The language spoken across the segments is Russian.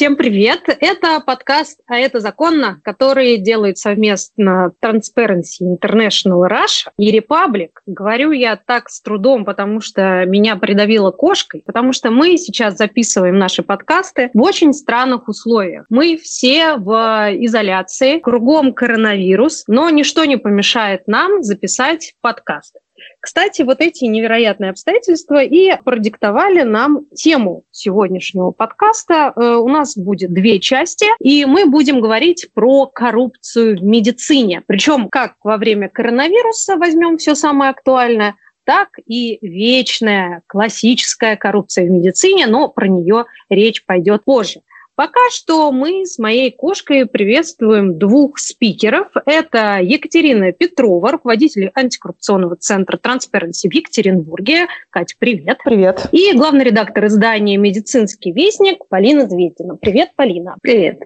Всем привет! Это подкаст «А это законно», который делает совместно Transparency International Russia и Republic. Говорю я так с трудом, потому что меня придавило кошкой, потому что мы сейчас записываем наши подкасты в очень странных условиях. Мы все в изоляции, кругом коронавирус, но ничто не помешает нам записать подкасты. Кстати, вот эти невероятные обстоятельства и продиктовали нам тему сегодняшнего подкаста. Э, у нас будет две части, и мы будем говорить про коррупцию в медицине. Причем как во время коронавируса возьмем все самое актуальное, так и вечная классическая коррупция в медицине, но про нее речь пойдет позже. Пока что мы с моей кошкой приветствуем двух спикеров. Это Екатерина Петрова, руководитель антикоррупционного центра Transparency в Екатеринбурге. Катя, привет. Привет. И главный редактор издания «Медицинский вестник» Полина Звездина. Привет, Полина. Привет.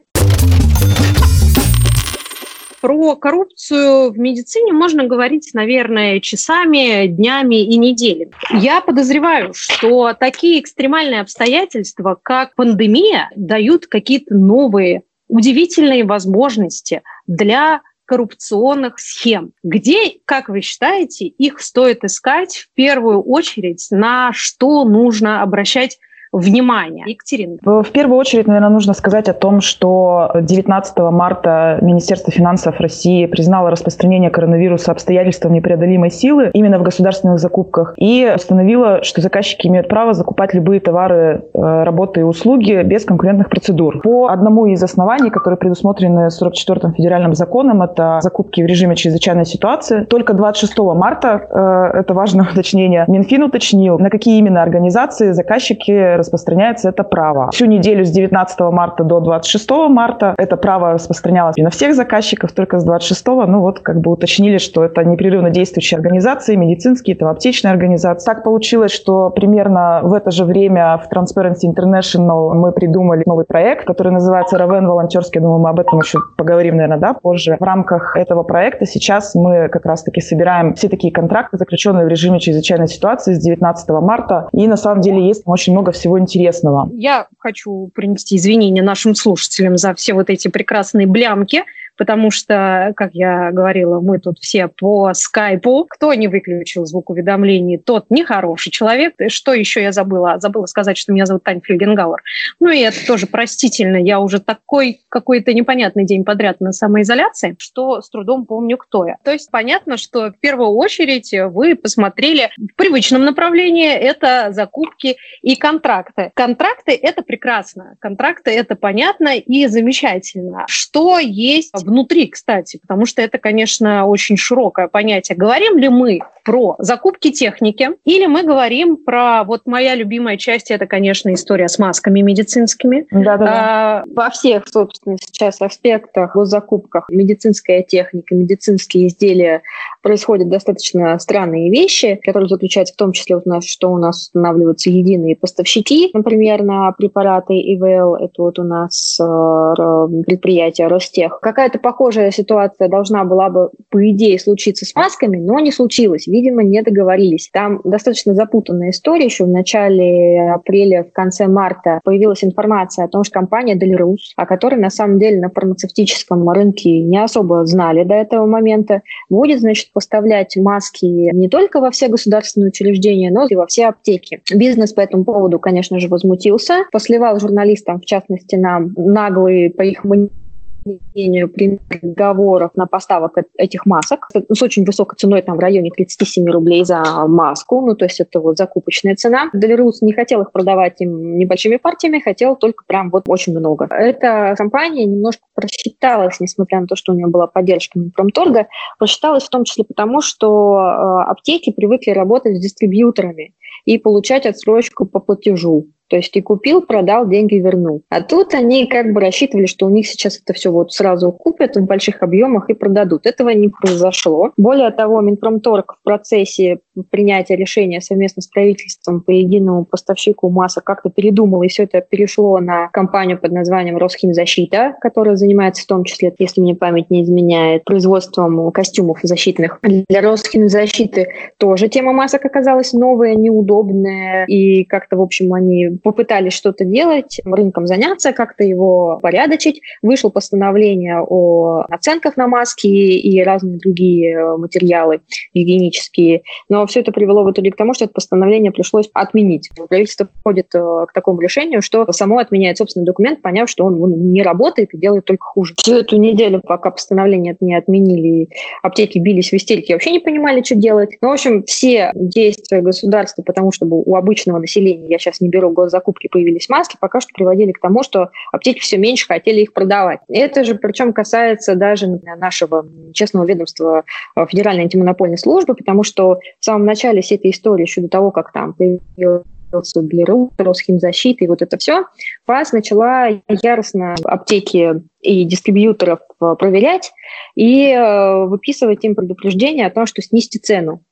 Про коррупцию в медицине можно говорить, наверное, часами, днями и неделями. Я подозреваю, что такие экстремальные обстоятельства, как пандемия, дают какие-то новые удивительные возможности для коррупционных схем. Где, как вы считаете, их стоит искать в первую очередь, на что нужно обращать внимания. Екатерина. В первую очередь, наверное, нужно сказать о том, что 19 марта Министерство финансов России признало распространение коронавируса обстоятельством непреодолимой силы именно в государственных закупках и установило, что заказчики имеют право закупать любые товары, э, работы и услуги без конкурентных процедур. По одному из оснований, которые предусмотрены 44-м федеральным законом, это закупки в режиме чрезвычайной ситуации. Только 26 марта, э, это важное уточнение, Минфин уточнил, на какие именно организации заказчики распространяется это право. Всю неделю с 19 марта до 26 марта это право распространялось не на всех заказчиков, только с 26 ну вот как бы уточнили, что это непрерывно действующие организации, медицинские, там, аптечные организации. Так получилось, что примерно в это же время в Transparency International мы придумали новый проект, который называется Равен волонтерский. Думаю, мы об этом еще поговорим, наверное, да, позже. В рамках этого проекта сейчас мы как раз-таки собираем все такие контракты, заключенные в режиме чрезвычайной ситуации с 19 марта. И на самом деле есть очень много всего всего интересного. Я хочу принести извинения нашим слушателям за все вот эти прекрасные блямки, потому что, как я говорила, мы тут все по скайпу. Кто не выключил звук уведомлений, тот нехороший человек. Что еще я забыла? Забыла сказать, что меня зовут Таня Флюгенгауэр. Ну и это тоже простительно. Я уже такой какой-то непонятный день подряд на самоизоляции, что с трудом помню, кто я. То есть понятно, что в первую очередь вы посмотрели в привычном направлении это закупки и контракты. Контракты – это прекрасно. Контракты – это понятно и замечательно. Что есть внутри, кстати, потому что это, конечно, очень широкое понятие. Говорим ли мы про закупки техники или мы говорим про, вот моя любимая часть, это, конечно, история с масками медицинскими. Да-да-да. А, во всех, собственно, сейчас аспектах, в закупках медицинская техника, медицинские изделия происходят достаточно странные вещи, которые заключаются в том числе у нас, что у нас устанавливаются единые поставщики, например, на препараты ИВЛ, это вот у нас э, предприятие Ростех. Какая-то какая-то похожая ситуация должна была бы, по идее, случиться с масками, но не случилось. Видимо, не договорились. Там достаточно запутанная история. Еще в начале апреля, в конце марта появилась информация о том, что компания Делирус, о которой на самом деле на фармацевтическом рынке не особо знали до этого момента, будет, значит, поставлять маски не только во все государственные учреждения, но и во все аптеки. Бизнес по этому поводу, конечно же, возмутился, посливал журналистам, в частности нам, наглые, по их мнению, мнению, приговоров на поставок этих масок с очень высокой ценой, там в районе 37 рублей за маску, ну то есть это вот закупочная цена. Делирус не хотел их продавать им небольшими партиями, хотел только прям вот очень много. Эта компания немножко просчиталась, несмотря на то, что у нее была поддержка Минпромторга, просчиталась в том числе потому, что э, аптеки привыкли работать с дистрибьюторами и получать отсрочку по платежу. То есть и купил, продал, деньги вернул. А тут они как бы рассчитывали, что у них сейчас это все вот сразу купят в больших объемах и продадут. Этого не произошло. Более того, Минпромторг в процессе принятия решения совместно с правительством по единому поставщику масок как-то передумал, и все это перешло на компанию под названием Росхимзащита, которая занимается в том числе, если мне память не изменяет, производством костюмов защитных. Для Росхимзащиты тоже тема масок оказалась новая, неудобная, и как-то, в общем, они попытались что-то делать, рынком заняться, как-то его порядочить. Вышло постановление о оценках на маски и разные другие материалы гигиенические. Но все это привело в итоге к тому, что это постановление пришлось отменить. Правительство входит к такому решению, что само отменяет собственный документ, поняв, что он, он не работает и делает только хуже. Всю эту неделю, пока постановление не отменили, аптеки бились в истерике, вообще не понимали, что делать. Ну, в общем, все действия государства, потому чтобы у обычного населения, я сейчас не беру госзакупки, появились маски, пока что приводили к тому, что аптеки все меньше хотели их продавать. Это же причем касается даже нашего честного ведомства э, Федеральной антимонопольной службы, потому что в самом начале всей этой истории, еще до того, как там появилась Белерус, Росхимзащита и вот это все, ФАС начала яростно аптеки и дистрибьюторов э, проверять и э, выписывать им предупреждение о том, что снизьте цену.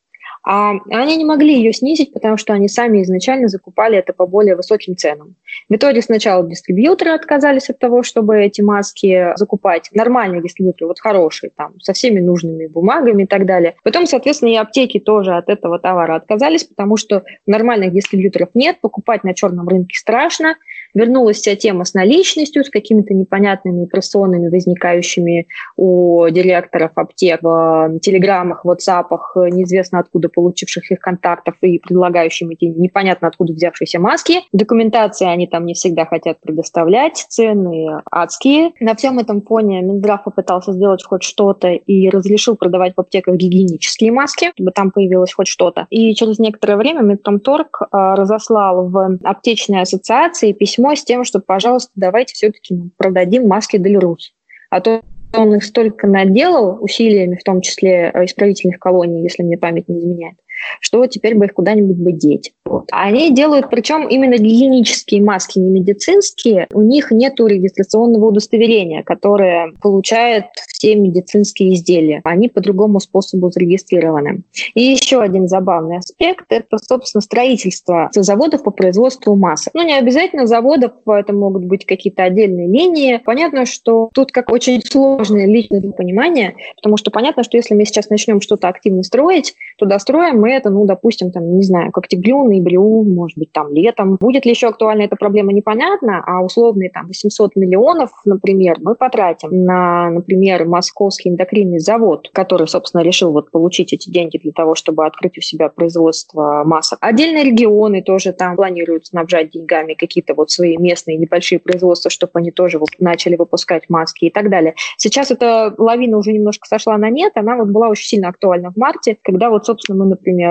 А они не могли ее снизить, потому что они сами изначально закупали это по более высоким ценам. В итоге сначала дистрибьюторы отказались от того, чтобы эти маски закупать. Нормальные дистрибьюторы, вот хорошие, там, со всеми нужными бумагами и так далее. Потом, соответственно, и аптеки тоже от этого товара отказались, потому что нормальных дистрибьюторов нет, покупать на черном рынке страшно, Вернулась вся тема с наличностью, с какими-то непонятными персонами, возникающими у директоров аптек в телеграммах, ватсапах, неизвестно откуда получивших их контактов и предлагающим эти непонятно откуда взявшиеся маски. Документации они там не всегда хотят предоставлять, цены адские. На всем этом фоне Минздрав попытался сделать хоть что-то и разрешил продавать в аптеках гигиенические маски, чтобы там появилось хоть что-то. И через некоторое время Минпромторг а, разослал в аптечные ассоциации письмо письмо с тем, что, пожалуйста, давайте все-таки продадим маски Дель-Рус. А то он их столько наделал усилиями, в том числе э, исправительных колоний, если мне память не изменяет, что теперь бы их куда-нибудь бы деть. Вот. Они делают, причем именно гигиенические маски, не медицинские. У них нет регистрационного удостоверения, которое получает все медицинские изделия. Они по другому способу зарегистрированы. И еще один забавный аспект – это, собственно, строительство заводов по производству масок. Ну, не обязательно заводов, это могут быть какие-то отдельные линии. Понятно, что тут как очень сложное личное понимание, потому что понятно, что если мы сейчас начнем что-то активно строить, то достроим мы это, ну, допустим, там, не знаю, как октябрю, ноябрю, может быть, там, летом. Будет ли еще актуальна эта проблема, непонятно, а условные там 800 миллионов, например, мы потратим на, например, Московский эндокринный завод, который, собственно, решил вот получить эти деньги для того, чтобы открыть у себя производство масок. Отдельные регионы тоже там планируют снабжать деньгами какие-то вот свои местные небольшие производства, чтобы они тоже вот начали выпускать маски и так далее. Сейчас эта лавина уже немножко сошла на нет, она вот была очень сильно актуальна в марте, когда вот, собственно, мы, например,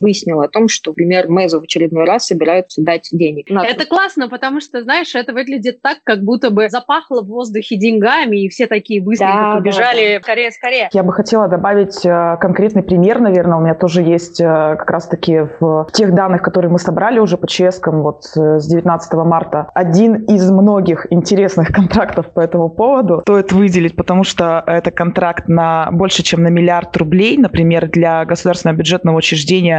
выяснила о том, что, например, Мезу в очередной раз собираются дать денег. Это классно, потому что, знаешь, это выглядит так, как будто бы запахло в воздухе деньгами, и все такие быстренько да, побежали да, да. скорее, скорее. Я бы хотела добавить э, конкретный пример, наверное, у меня тоже есть э, как раз-таки в тех данных, которые мы собрали уже по ЧСКам вот э, с 19 марта. Один из многих интересных контрактов по этому поводу стоит выделить, потому что это контракт на больше, чем на миллиард рублей, например, для государственного бюджетного учреждения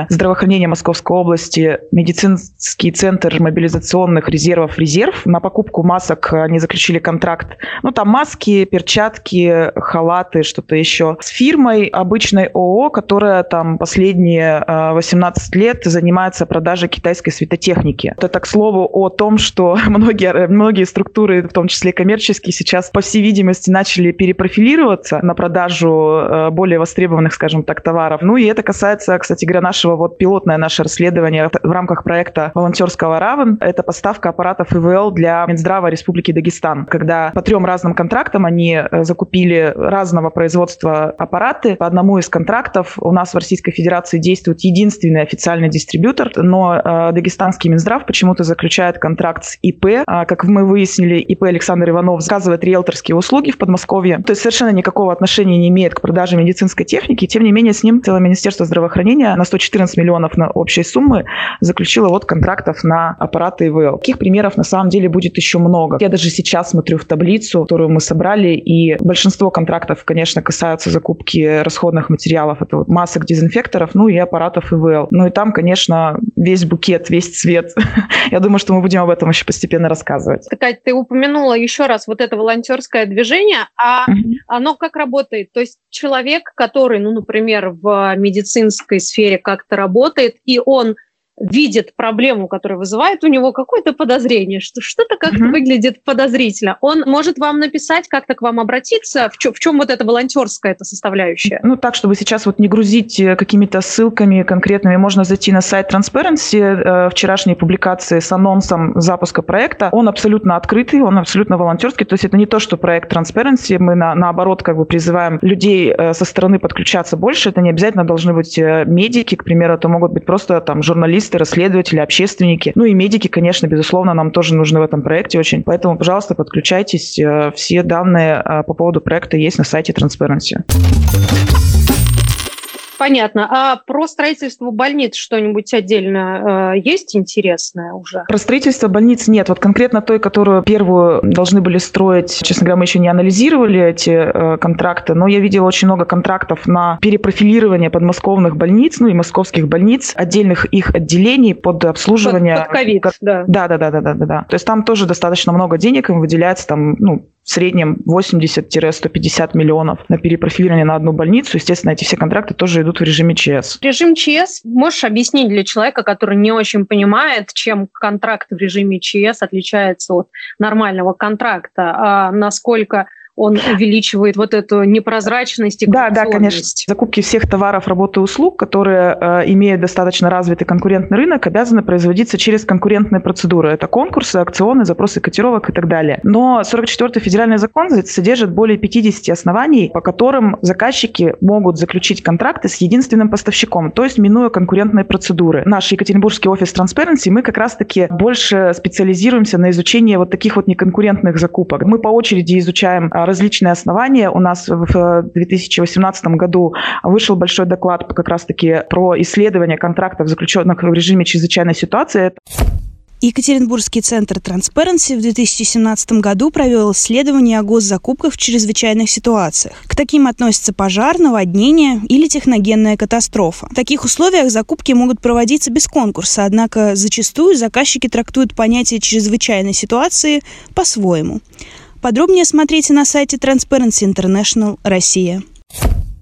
здравоохранения Московской области медицинский центр мобилизационных резервов «Резерв». На покупку масок они заключили контракт. Ну, там маски, перчатки, халаты, что-то еще. С фирмой обычной ООО, которая там последние 18 э, лет занимается продажей китайской светотехники. Это, к слову, о том, что многие, многие структуры, в том числе коммерческие, сейчас, по всей видимости, начали перепрофилироваться на продажу э, более востребованных, скажем так, товаров. Ну и это касается, кстати говоря, нашего вот пилотное наше расследование в рамках проекта волонтерского равен. Это поставка аппаратов ИВЛ для Минздрава Республики Дагестан, когда по трем разным контрактам они э, закупили разного производства аппараты. По одному из контрактов у нас в Российской Федерации действует единственный официальный дистрибьютор, но э, дагестанский Минздрав почему-то заключает контракт с ИП. А, как мы выяснили, ИП Александр Иванов заказывает риэлторские услуги в Подмосковье. То есть совершенно никакого отношения не имеет к продаже медицинской техники. Тем не менее, с ним целое Министерство здравоохранения на 114 миллионов на общей суммы заключила вот контрактов на аппараты ИВЛ. Таких примеров на самом деле будет еще много. Я даже сейчас смотрю в таблицу, которую мы собрали, и большинство контрактов, конечно, касаются закупки расходных материалов. Это вот масок дезинфекторов, ну и аппаратов ИВЛ. Ну и там, конечно, весь букет, весь цвет. Я думаю, что мы будем об этом еще постепенно рассказывать. Катя, ты упомянула еще раз вот это волонтерское движение, а оно как работает? То есть человек, который, ну, например, в медицинской сфере как-то работает, и он видит проблему, которая вызывает у него какое-то подозрение, что что-то как-то mm-hmm. выглядит подозрительно, он может вам написать, как-то к вам обратиться? В, чё, в чем вот эта волонтерская эта составляющая? Ну, так, чтобы сейчас вот не грузить э, какими-то ссылками конкретными, можно зайти на сайт Transparency, э, вчерашней публикации с анонсом запуска проекта. Он абсолютно открытый, он абсолютно волонтерский, то есть это не то, что проект Transparency, мы на, наоборот как бы призываем людей э, со стороны подключаться больше, это не обязательно должны быть э, медики, к примеру, это могут быть просто там журналисты, расследователи, общественники. Ну и медики, конечно, безусловно, нам тоже нужны в этом проекте очень. Поэтому, пожалуйста, подключайтесь. Э, все данные по поводу проекта есть на сайте Transparency. Понятно. А про строительство больниц что-нибудь отдельно э, есть интересное уже? Про строительство больниц нет. Вот конкретно той, которую первую должны были строить, честно говоря, мы еще не анализировали эти э, контракты, но я видела очень много контрактов на перепрофилирование подмосковных больниц, ну и московских больниц, отдельных их отделений под обслуживание. Под ковид, да. Да, да, да, да, да, да. То есть там тоже достаточно много денег им выделяется, там, ну, в среднем 80-150 миллионов на перепрофилирование на одну больницу. Естественно, эти все контракты тоже идут в режиме ЧС. Режим ЧС можешь объяснить для человека, который не очень понимает, чем контракт в режиме ЧС отличается от нормального контракта, а насколько он увеличивает вот эту непрозрачность и Да, да, конечно. Закупки всех товаров, работы и услуг, которые э, имеют достаточно развитый конкурентный рынок, обязаны производиться через конкурентные процедуры. Это конкурсы, акционы, запросы котировок и так далее. Но 44-й федеральный закон содержит более 50 оснований, по которым заказчики могут заключить контракты с единственным поставщиком, то есть минуя конкурентные процедуры. Наш Екатеринбургский офис Transparency, мы как раз-таки больше специализируемся на изучении вот таких вот неконкурентных закупок. Мы по очереди изучаем а, различные основания. У нас в 2018 году вышел большой доклад как раз-таки про исследование контрактов, заключенных в режиме чрезвычайной ситуации. Екатеринбургский центр Transparency в 2017 году провел исследование о госзакупках в чрезвычайных ситуациях. К таким относятся пожар, наводнение или техногенная катастрофа. В таких условиях закупки могут проводиться без конкурса, однако зачастую заказчики трактуют понятие чрезвычайной ситуации по-своему. Подробнее смотрите на сайте Transparency International Россия.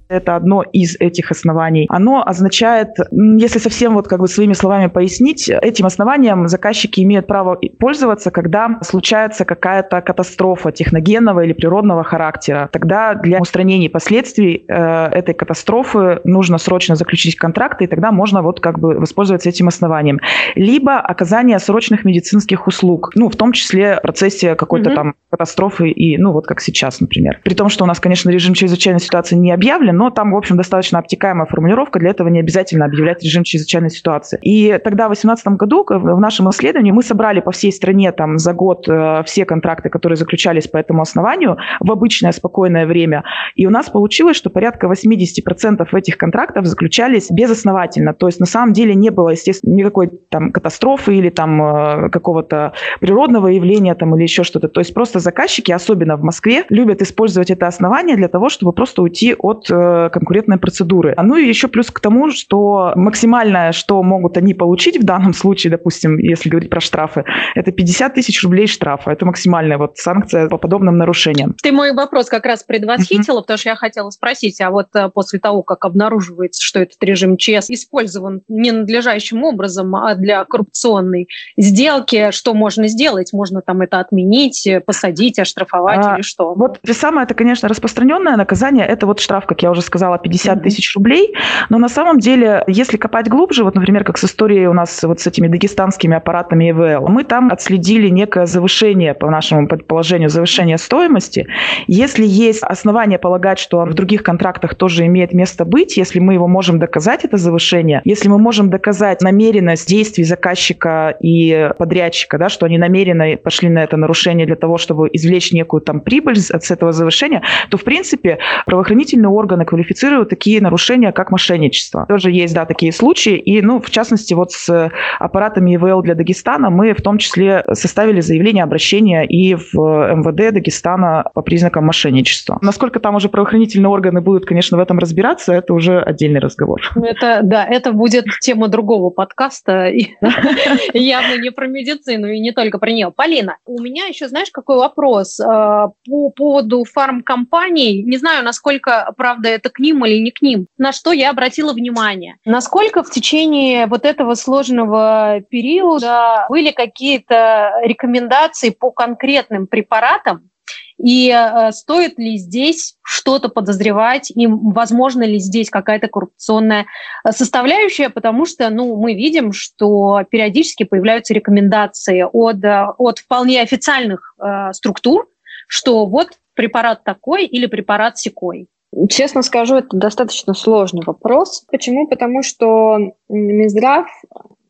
Это одно из этих оснований. Оно означает, если совсем вот как бы своими словами пояснить, этим основанием заказчики имеют право пользоваться, когда случается какая-то катастрофа техногенного или природного характера. Тогда для устранения последствий э, этой катастрофы нужно срочно заключить контракты, и тогда можно вот как бы воспользоваться этим основанием. Либо оказание срочных медицинских услуг, ну, в том числе в процессе какой-то mm-hmm. там катастрофы и, ну, вот как сейчас, например. При том, что у нас, конечно, режим чрезвычайной ситуации не объявлен, но там, в общем, достаточно обтекаемая формулировка, для этого не обязательно объявлять режим чрезвычайной ситуации. И тогда в 2018 году в нашем исследовании мы собрали по всей стране там за год э, все контракты, которые заключались по этому основанию в обычное спокойное время. И у нас получилось, что порядка 80% этих контрактов заключались безосновательно. То есть на самом деле не было, естественно, никакой там катастрофы или там э, какого-то природного явления там или еще что-то. То есть просто заказчики, особенно в Москве, любят использовать это основание для того, чтобы просто уйти от э, конкурентной процедуры. Ну и еще плюс к тому, что максимальное, что могут они получить в данном случае, допустим, если говорить про штрафы, это 50 тысяч рублей штрафа. Это максимальная вот санкция по подобным нарушениям. Ты мой вопрос как раз предвосхитила, mm-hmm. потому что я хотела спросить, а вот э, после того, как обнаруживается, что этот режим ЧС использован ненадлежащим образом а для коррупционной сделки, что можно сделать? Можно там это отменить, посадить, оштрафовать а, или что? Вот самое это, конечно, распространенное наказание, это вот штраф, как я уже сказала, 50 тысяч рублей. Но на самом деле, если копать глубже, вот, например, как с историей у нас вот с этими дагестанскими аппаратами ИВЛ, мы там отследили некое завышение, по нашему предположению, завышение стоимости. Если есть основания полагать, что в других контрактах тоже имеет место быть, если мы его можем доказать, это завышение, если мы можем доказать намеренность действий заказчика и подрядчика, да, что они намеренно пошли на это нарушение для того, чтобы извлечь некую там прибыль от этого завышения, то, в принципе, правоохранительные органы квалифицируют такие нарушения, как мошенничество. Тоже есть, да, такие случаи. И, ну, в частности, вот с аппаратами ИВЛ для Дагестана мы в том числе составили заявление обращения и в МВД Дагестана по признакам мошенничества. Насколько там уже правоохранительные органы будут, конечно, в этом разбираться, это уже отдельный разговор. Это, да, это будет тема другого подкаста, явно не про медицину и не только про нее. Полина, у меня еще, знаешь, какой вопрос? А, по поводу фармкомпаний, не знаю, насколько, правда, это к ним или не к ним. На что я обратила внимание. Насколько в течение вот этого сложного периода были какие-то рекомендации по конкретным препаратам, и э, стоит ли здесь что-то подозревать, и возможно ли здесь какая-то коррупционная э, составляющая, потому что ну, мы видим, что периодически появляются рекомендации от, э, от вполне официальных э, структур, что вот препарат такой или препарат секой. Честно скажу, это достаточно сложный вопрос. Почему? Потому что Минздрав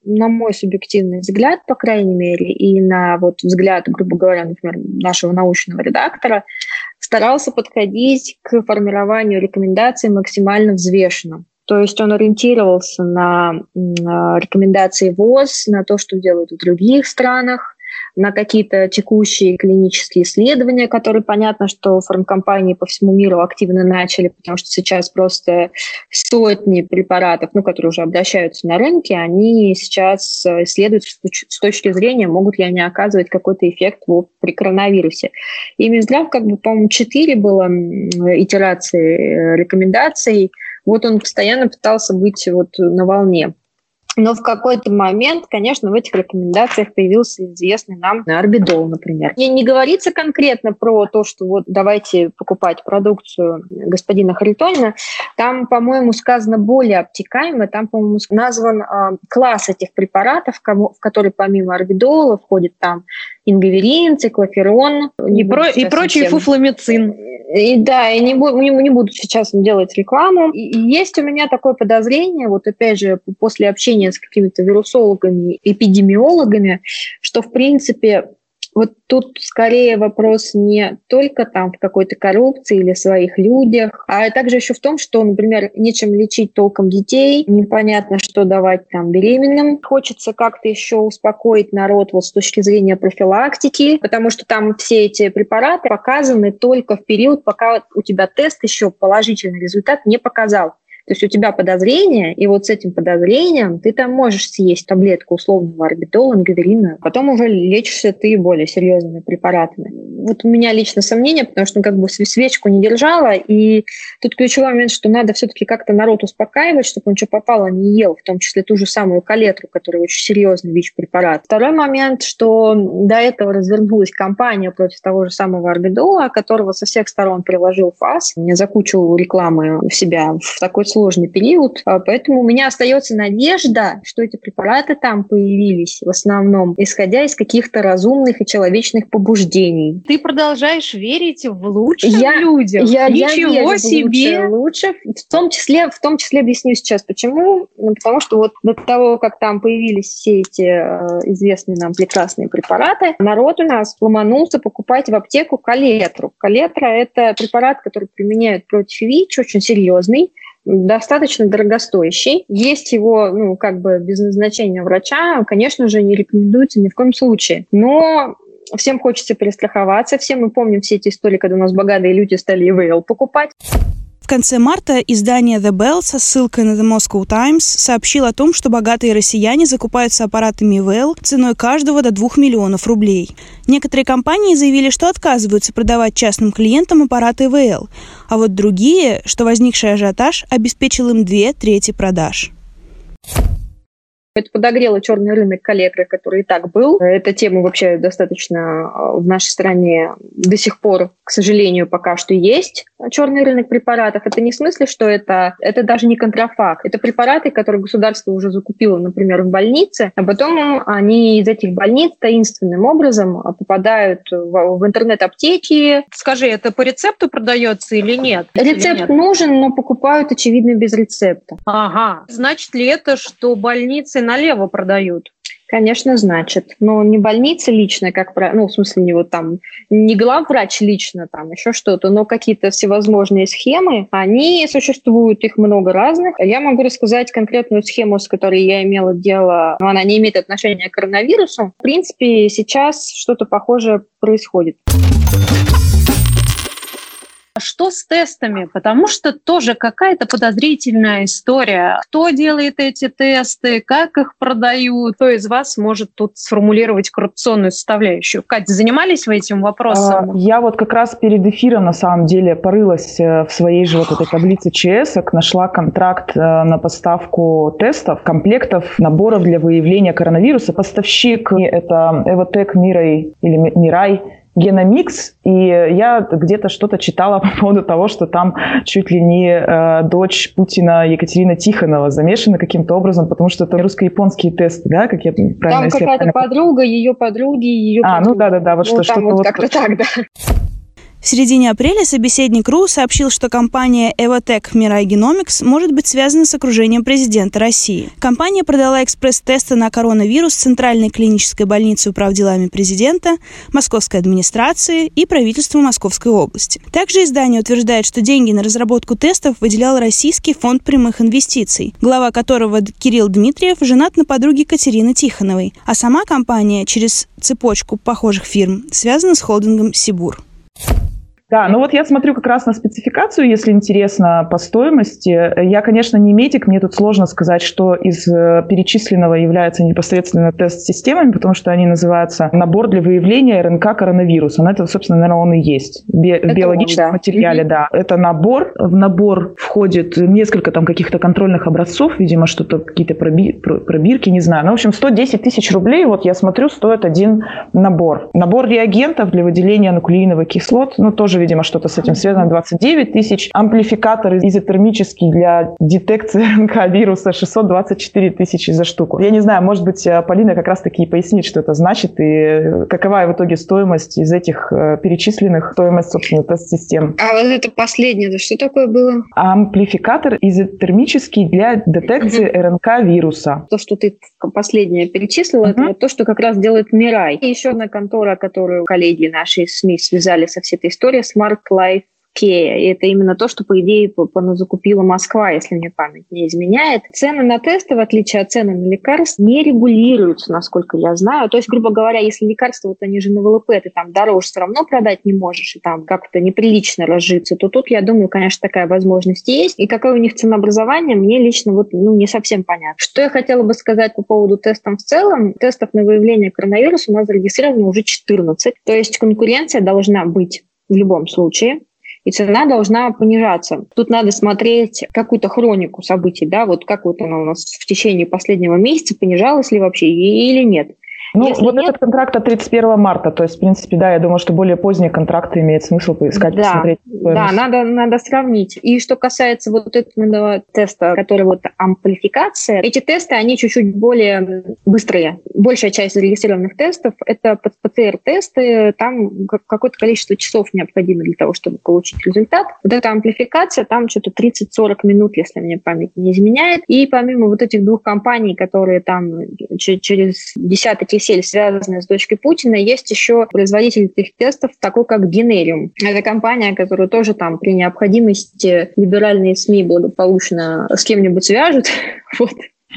на мой субъективный взгляд, по крайней мере, и на вот взгляд, грубо говоря, например, нашего научного редактора, старался подходить к формированию рекомендаций максимально взвешенно. То есть он ориентировался на рекомендации ВОЗ, на то, что делают в других странах, на какие-то текущие клинические исследования, которые понятно, что фармкомпании по всему миру активно начали, потому что сейчас просто сотни препаратов, ну, которые уже обращаются на рынке, они сейчас исследуют с точки зрения, могут ли они оказывать какой-то эффект при коронавирусе. И Минздрав, как бы, по-моему, четыре было итерации э, рекомендаций, вот он постоянно пытался быть вот на волне. Но в какой-то момент, конечно, в этих рекомендациях появился известный нам орбидол, например. И не говорится конкретно про то, что вот давайте покупать продукцию господина Харитонина. Там, по-моему, сказано более обтекаемо. Там, по-моему, назван э, класс этих препаратов, кому, в который помимо орбидола входит там ингаверин, циклоферон. И, про, и прочий фуфломицин. И да, я не, буду, не, не буду сейчас делать рекламу. И, и есть у меня такое подозрение, вот опять же, после общения с какими-то вирусологами, эпидемиологами, что, в принципе, вот тут скорее вопрос не только там в какой-то коррупции или своих людях, а также еще в том, что, например, нечем лечить толком детей, непонятно, что давать там беременным. Хочется как-то еще успокоить народ вот с точки зрения профилактики, потому что там все эти препараты показаны только в период, пока у тебя тест еще положительный результат не показал. То есть у тебя подозрение, и вот с этим подозрением ты там можешь съесть таблетку условного орбитола, ангиверина, потом уже лечишься ты более серьезными препаратами. Вот у меня лично сомнение, потому что ну, как бы свечку не держала, и тут ключевой момент, что надо все-таки как-то народ успокаивать, чтобы он что попало не ел, в том числе ту же самую калетру, которая очень серьезный ВИЧ-препарат. Второй момент, что до этого развернулась кампания против того же самого орбидола, которого со всех сторон приложил ФАС, не закучил рекламы в себя в такой сложный период, а, поэтому у меня остается надежда, что эти препараты там появились в основном, исходя из каких-то разумных и человечных побуждений. Ты продолжаешь верить в лучших я, людях? Я, Ничего я верю себе! В лучших, в том числе, в том числе объясню сейчас, почему. Ну, потому что вот до того, как там появились все эти э, известные нам прекрасные препараты, народ у нас ломанулся покупать в аптеку калетру. Калетра – это препарат, который применяют против ВИЧ, очень серьезный, достаточно дорогостоящий. Есть его, ну, как бы без назначения врача, конечно же, не рекомендуется ни в коем случае. Но всем хочется перестраховаться. Все мы помним все эти истории, когда у нас богатые люди стали ИВЛ покупать. В конце марта издание The Bell со ссылкой на The Moscow Times сообщил о том, что богатые россияне закупаются аппаратами ИВЛ ценой каждого до 2 миллионов рублей. Некоторые компании заявили, что отказываются продавать частным клиентам аппараты ИВЛ, а вот другие, что возникший ажиотаж обеспечил им две трети продаж. Это подогрело черный рынок коллекторы, который и так был. Эта тема вообще достаточно э, в нашей стране до сих пор, к сожалению, пока что есть. Черный рынок препаратов. Это не в смысле, что это, это даже не контрафакт. Это препараты, которые государство уже закупило, например, в больнице, а потом они из этих больниц таинственным образом попадают в, в интернет-аптеки. Скажи, это по рецепту продается или нет? Рецепт или нет? нужен, но покупают, очевидно, без рецепта. Ага. Значит ли это, что больницы налево продают. Конечно, значит. Но не больница лично, как ну, в смысле, не вот там, не главврач лично, там еще что-то, но какие-то всевозможные схемы, они существуют, их много разных. Я могу рассказать конкретную схему, с которой я имела дело, но она не имеет отношения к коронавирусу. В принципе, сейчас что-то похожее происходит. Что с тестами? Потому что тоже какая-то подозрительная история. Кто делает эти тесты, как их продают? Кто из вас может тут сформулировать коррупционную составляющую? Катя, занимались вы этим вопросом? А, я вот как раз перед эфиром, на самом деле, порылась э, в своей же вот этой таблице ЧС, нашла контракт э, на поставку тестов, комплектов, наборов для выявления коронавируса. Поставщик – это Эвотек Мирай или Мирай геномикс, и я где-то что-то читала по поводу того, что там чуть ли не э, дочь Путина Екатерина Тихонова замешана каким-то образом, потому что это русско-японские тесты, да, как я правильно Там какая-то подруга, ее подруги, ее А, ну да-да-да, вот ну, что, что-то вот... как-то так, да. В середине апреля собеседник РУ сообщил, что компания Evotec Mirai Genomics может быть связана с окружением президента России. Компания продала экспресс-тесты на коронавирус Центральной клинической больнице управделами президента, Московской администрации и правительству Московской области. Также издание утверждает, что деньги на разработку тестов выделял Российский фонд прямых инвестиций, глава которого Кирилл Дмитриев женат на подруге Катерины Тихоновой, а сама компания через цепочку похожих фирм связана с холдингом «Сибур». Да, ну вот я смотрю как раз на спецификацию, если интересно, по стоимости. Я, конечно, не медик, мне тут сложно сказать, что из э, перечисленного является непосредственно тест системами, потому что они называются набор для выявления РНК коронавируса. Ну, это, собственно, наверное, он и есть. Би- в биологическом он, да. материале, mm-hmm. да. Это набор. В набор входит несколько там каких-то контрольных образцов, видимо, что-то, какие-то проби- пробирки, не знаю. Ну, в общем, 110 тысяч рублей, вот я смотрю, стоит один набор. Набор реагентов для выделения нуклеиновых кислот, ну, тоже тоже, видимо, что-то с этим связано, 29 тысяч. Амплификатор изотермический для детекции РНК-вируса 624 тысячи за штуку. Я не знаю, может быть, э, Полина как раз-таки пояснит, что это значит и какова в итоге стоимость из этих э, перечисленных, стоимость, собственно, тест-систем. А вот это последнее, это что такое было? Амплификатор изотермический для детекции РНК-вируса. То, что ты последнее перечислила, uh-huh. это то, что как раз делает Мирай. И еще одна контора, которую коллеги наши из СМИ связали со всей этой историей, Smart Life Кея. И это именно то, что, по идее, закупила Москва, если мне память не изменяет. Цены на тесты, в отличие от цены на лекарства, не регулируются, насколько я знаю. То есть, грубо говоря, если лекарства, вот они же на ВЛП, ты там дороже все равно продать не можешь, и там как-то неприлично разжиться, то тут, я думаю, конечно, такая возможность есть. И какое у них ценообразование, мне лично вот ну, не совсем понятно. Что я хотела бы сказать по поводу тестов в целом? Тестов на выявление коронавируса у нас зарегистрировано уже 14. То есть конкуренция должна быть в любом случае и цена должна понижаться. Тут надо смотреть какую-то хронику событий, да, вот как вот она у нас в течение последнего месяца понижалась ли вообще или нет. Ну, Если вот нет... этот контракт от 31 марта, то есть, в принципе, да, я думаю, что более поздние контракты имеет смысл поискать, да, посмотреть. Да, надо, надо сравнить. И что касается вот этого теста, который вот амплификация, эти тесты, они чуть-чуть более быстрые. Большая часть зарегистрированных тестов – это ПЦР-тесты, там какое-то количество часов необходимо для того, чтобы получить результат. Вот эта амплификация, там что-то 30-40 минут, если мне память не изменяет. И помимо вот этих двух компаний, которые там через десятки кисель, связанная с дочкой Путина, есть еще производитель этих тестов, такой как Генериум. Это компания, которую тоже там при необходимости либеральные СМИ благополучно с кем-нибудь свяжут. Вот.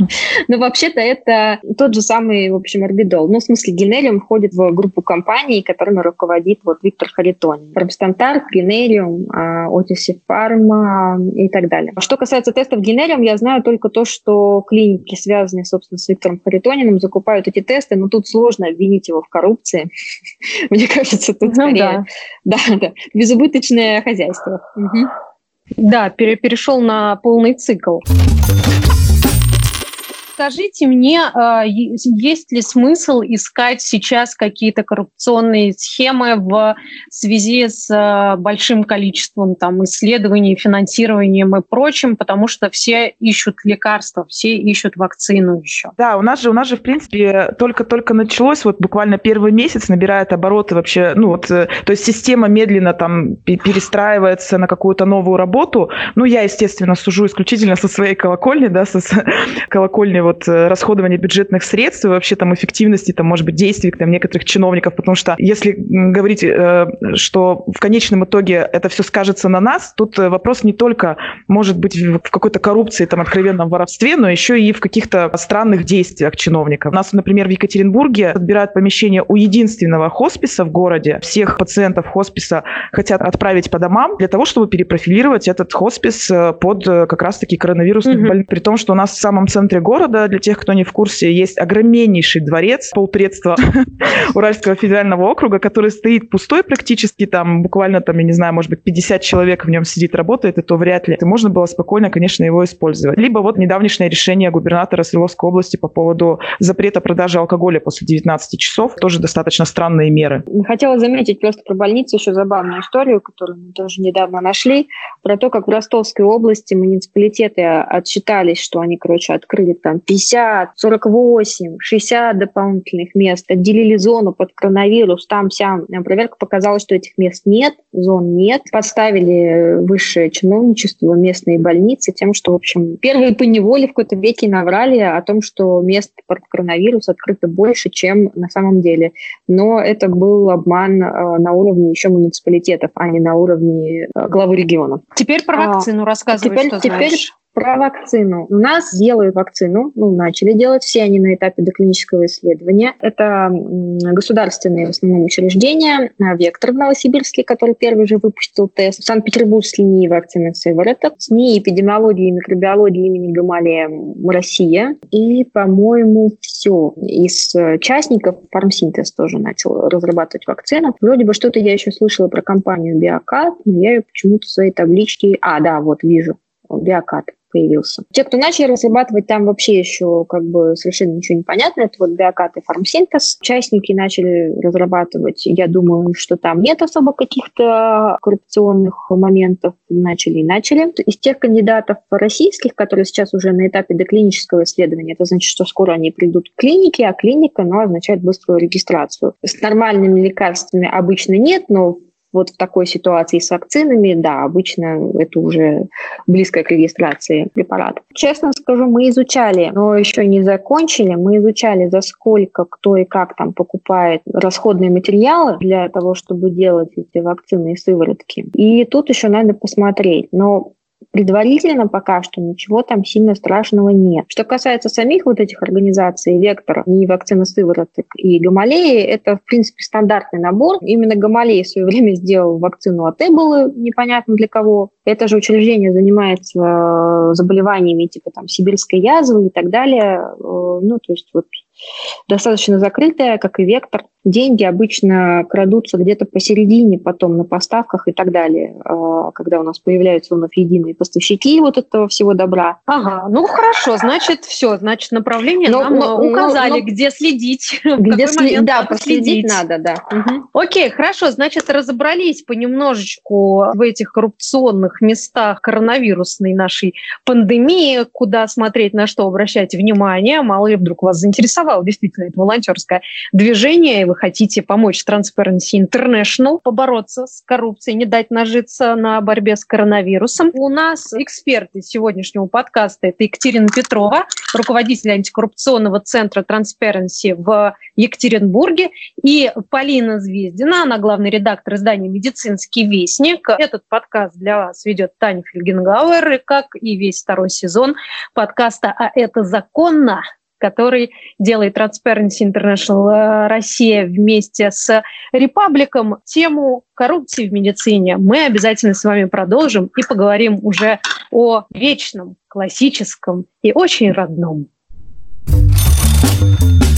Но вообще-то это тот же самый, в общем, орбидол. Ну, в смысле, Генериум входит в группу компаний, которыми руководит вот Виктор Харитонин. Промстантар, Генериум, Отиси Фарма и так далее. Что касается тестов Генериум, я знаю только то, что клиники, связанные, собственно, с Виктором Харитониным, закупают эти тесты, но тут сложно обвинить его в коррупции. Мне кажется, тут ну скорее... Да, да, безубыточное хозяйство. Да, перешел на полный цикл скажите мне, а, есть ли смысл искать сейчас какие-то коррупционные схемы в связи с а, большим количеством там, исследований, финансированием и прочим, потому что все ищут лекарства, все ищут вакцину еще. Да, у нас же, у нас же в принципе, только-только началось, вот буквально первый месяц набирает обороты вообще, ну вот, э, то есть система медленно там перестраивается на какую-то новую работу. Ну, я, естественно, сужу исключительно со своей колокольни, да, со колокольни вот э, расходования бюджетных средств и вообще там эффективности, там, может быть, действий там, некоторых чиновников, потому что если говорить, э, что в конечном итоге это все скажется на нас, тут э, вопрос не только может быть в какой-то коррупции, там, откровенном воровстве, но еще и в каких-то странных действиях чиновников. У нас, например, в Екатеринбурге отбирают помещение у единственного хосписа в городе. Всех пациентов хосписа хотят отправить по домам для того, чтобы перепрофилировать этот хоспис под как раз-таки коронавирусных mm-hmm. больных. При том, что у нас в самом центре города, для тех, кто не в курсе, есть огромнейший дворец, полпредства Уральского федерального округа, который стоит пустой практически, там буквально, там, я не знаю, может быть, 50 человек в нем сидит, работает, и то вряд ли. И можно было спокойно, конечно, его использовать. Либо вот недавнешнее решение губернатора Свердловской области по поводу запрета продажи алкоголя после 19 часов, тоже достаточно странные меры. Хотела заметить просто про больницу еще забавную историю, которую мы тоже недавно нашли, про то, как в Ростовской области муниципалитеты отчитались, что они, короче, открыли там 50, 48, 60 дополнительных мест, отделили зону под коронавирус, там вся проверка показала, что этих мест нет, зон нет. Подставили высшее чиновничество, местные больницы тем, что, в общем, первые по неволе в какой-то веке наврали о том, что мест под коронавирус открыто больше, чем на самом деле. Но это был обман э, на уровне еще муниципалитетов, а не на уровне э, главы региона. Теперь про а, вакцину а, рассказывай, теперь, что теперь, знаешь. Про вакцину. У нас делают вакцину, ну, начали делать, все они на этапе доклинического исследования. Это государственные в основном учреждения. А, Вектор в Новосибирске, который первый же выпустил тест. Санкт-Петербург с линией вакцины Сывороток. СНИ эпидемиологии и микробиологии имени Гамалея Россия. И, по-моему, все. Из э, частников Фармсинтез тоже начал разрабатывать вакцину. Вроде бы что-то я еще слышала про компанию Биокат, но я ее почему-то в своей табличке... А, да, вот вижу. Биокат появился. Те, кто начали разрабатывать, там вообще еще как бы совершенно ничего не понятно. Это вот биокат и фармсинтез. Участники начали разрабатывать. Я думаю, что там нет особо каких-то коррупционных моментов. Начали и начали. Из тех кандидатов российских, которые сейчас уже на этапе доклинического исследования, это значит, что скоро они придут к клинике, а клиника ну, означает быструю регистрацию. С нормальными лекарствами обычно нет, но вот в такой ситуации с вакцинами, да, обычно это уже близко к регистрации препарата. Честно скажу, мы изучали, но еще не закончили, мы изучали, за сколько, кто и как там покупает расходные материалы для того, чтобы делать эти вакцины и сыворотки. И тут еще надо посмотреть. Но предварительно пока что ничего там сильно страшного нет. Что касается самих вот этих организаций, Вектор, и вакцина сывороток и Гамалеи, это, в принципе, стандартный набор. Именно Гамалеи в свое время сделал вакцину от Эболы, непонятно для кого. Это же учреждение занимается э, заболеваниями типа там сибирской язвы и так далее. Э, ну, то есть вот достаточно закрытая, как и вектор. Деньги обычно крадутся где-то посередине, потом на поставках и так далее, а, когда у нас появляются вновь единые поставщики вот этого всего добра. Ага, ну хорошо, значит, все, значит, направление но, нам но, указали, но, где следить, где сли- да, последить надо, да. Угу. Окей, хорошо, значит, разобрались понемножечку в этих коррупционных местах коронавирусной нашей пандемии, куда смотреть, на что обращать внимание, мало ли вдруг вас заинтересовало заинтересовало действительно это волонтерское движение, и вы хотите помочь Transparency International побороться с коррупцией, не дать нажиться на борьбе с коронавирусом. У нас эксперты сегодняшнего подкаста – это Екатерина Петрова, руководитель антикоррупционного центра Transparency в Екатеринбурге, и Полина Звездина, она главный редактор издания «Медицинский вестник». Этот подкаст для вас ведет Таня Фельгенгауэр, и как и весь второй сезон подкаста «А это законно?» Который делает Transparency International э, Россия вместе с Репабликом. Тему коррупции в медицине мы обязательно с вами продолжим и поговорим уже о вечном, классическом и очень родном. thank you